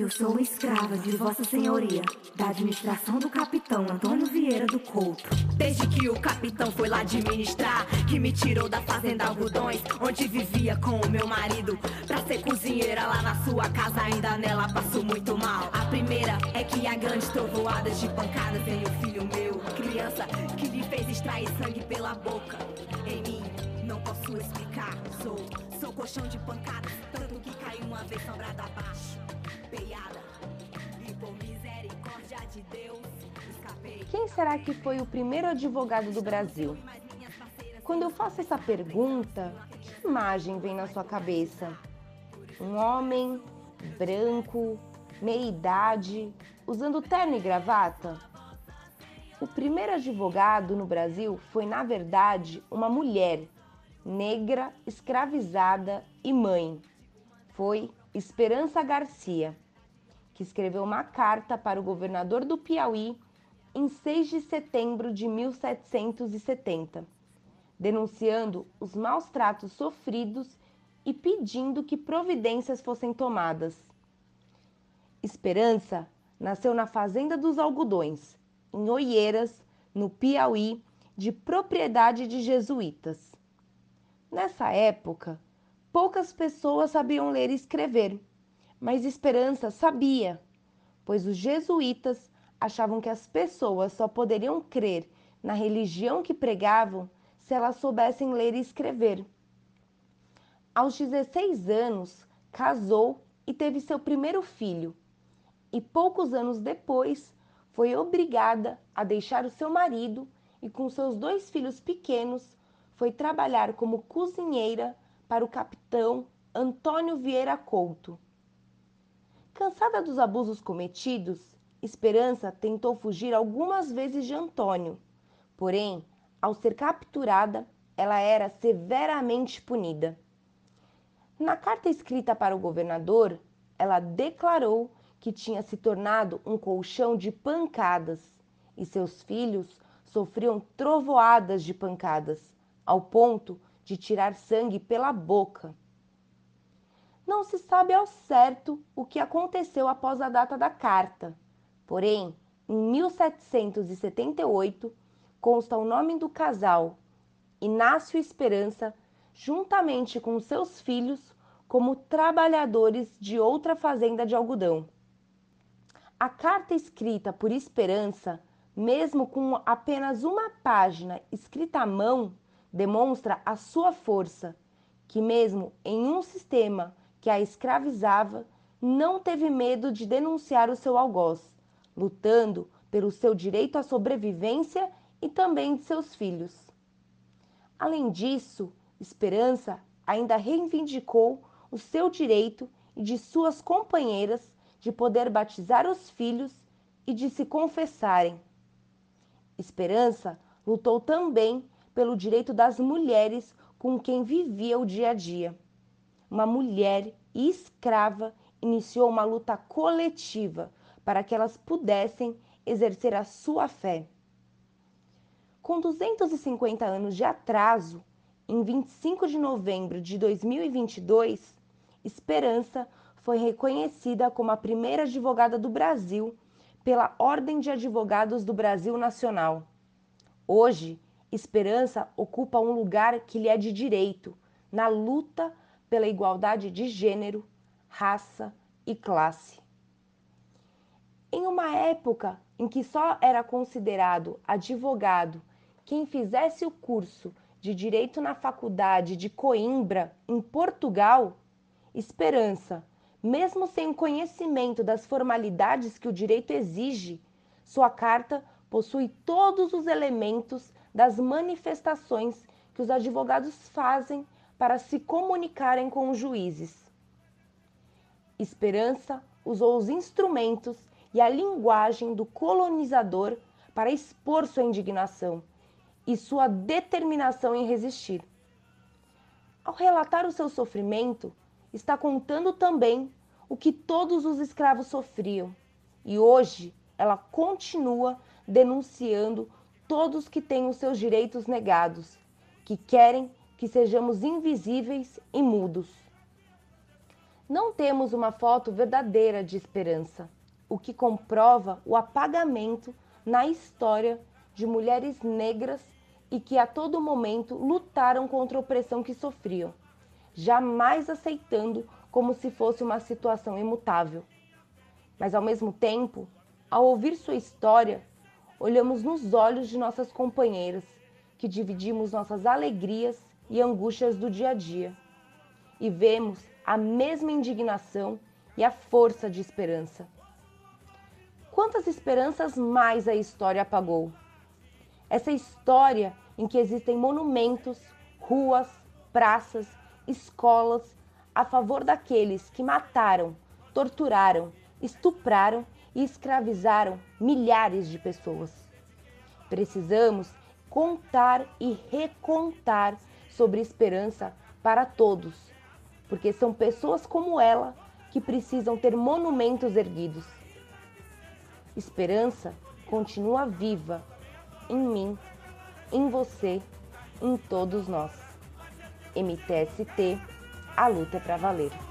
Eu sou escrava de Vossa Senhoria, da administração do capitão Antônio Vieira do Couto. Desde que o capitão foi lá administrar, que me tirou da fazenda Algodões, onde vivia com o meu marido. Pra ser cozinheira lá na sua casa, ainda nela passo muito mal. A primeira é que há grandes trovoadas de pancadas em o filho meu, criança que lhe fez extrair sangue pela boca. Em mim, não posso explicar, sou, sou colchão de pancadas, tanto que caiu uma vez sombrada abaixo. E por misericórdia de Deus, escapei. Quem será que foi o primeiro advogado do Brasil? Quando eu faço essa pergunta, que imagem vem na sua cabeça? Um homem branco, meia idade, usando terno e gravata? O primeiro advogado no Brasil foi, na verdade, uma mulher negra, escravizada e mãe. Foi Esperança Garcia, que escreveu uma carta para o governador do Piauí em 6 de setembro de 1770, denunciando os maus tratos sofridos e pedindo que providências fossem tomadas. Esperança nasceu na Fazenda dos Algodões, em Oieiras, no Piauí, de propriedade de jesuítas. Nessa época, Poucas pessoas sabiam ler e escrever, mas Esperança sabia, pois os jesuítas achavam que as pessoas só poderiam crer na religião que pregavam se elas soubessem ler e escrever. Aos 16 anos, casou e teve seu primeiro filho, e poucos anos depois foi obrigada a deixar o seu marido e, com seus dois filhos pequenos, foi trabalhar como cozinheira para o capitão Antônio Vieira Couto. Cansada dos abusos cometidos, Esperança tentou fugir algumas vezes de Antônio. Porém, ao ser capturada, ela era severamente punida. Na carta escrita para o governador, ela declarou que tinha se tornado um colchão de pancadas e seus filhos sofriam trovoadas de pancadas, ao ponto de tirar sangue pela boca. Não se sabe ao certo o que aconteceu após a data da carta, porém, em 1778 consta o nome do casal, Inácio Esperança, juntamente com seus filhos, como trabalhadores de outra fazenda de algodão. A carta escrita por Esperança, mesmo com apenas uma página escrita à mão, demonstra a sua força, que, mesmo em um sistema que a escravizava, não teve medo de denunciar o seu algoz, lutando pelo seu direito à sobrevivência e também de seus filhos. Além disso, Esperança ainda reivindicou o seu direito e de suas companheiras de poder batizar os filhos e de se confessarem. Esperança lutou também pelo direito das mulheres com quem vivia o dia a dia. Uma mulher escrava iniciou uma luta coletiva para que elas pudessem exercer a sua fé. Com 250 anos de atraso, em 25 de novembro de 2022, Esperança foi reconhecida como a primeira advogada do Brasil pela Ordem de Advogados do Brasil Nacional. Hoje, Esperança ocupa um lugar que lhe é de direito na luta pela igualdade de gênero, raça e classe. Em uma época em que só era considerado advogado quem fizesse o curso de direito na faculdade de Coimbra, em Portugal, Esperança, mesmo sem conhecimento das formalidades que o direito exige, sua carta possui todos os elementos das manifestações que os advogados fazem para se comunicarem com os juízes. Esperança usou os instrumentos e a linguagem do colonizador para expor sua indignação e sua determinação em resistir. Ao relatar o seu sofrimento, está contando também o que todos os escravos sofriam, e hoje ela continua denunciando todos que têm os seus direitos negados, que querem que sejamos invisíveis e mudos. Não temos uma foto verdadeira de esperança, o que comprova o apagamento na história de mulheres negras e que a todo momento lutaram contra a opressão que sofriam, jamais aceitando como se fosse uma situação imutável. Mas ao mesmo tempo, ao ouvir sua história, olhamos nos olhos de nossas companheiras, que dividimos nossas alegrias e angústias do dia a dia, e vemos a mesma indignação e a força de esperança. Quantas esperanças mais a história apagou? Essa história em que existem monumentos, ruas, praças, escolas a favor daqueles que mataram, torturaram, estupraram e escravizaram milhares de pessoas. Precisamos contar e recontar sobre esperança para todos, porque são pessoas como ela que precisam ter monumentos erguidos. Esperança continua viva em mim, em você, em todos nós. MTST, a luta é para valer.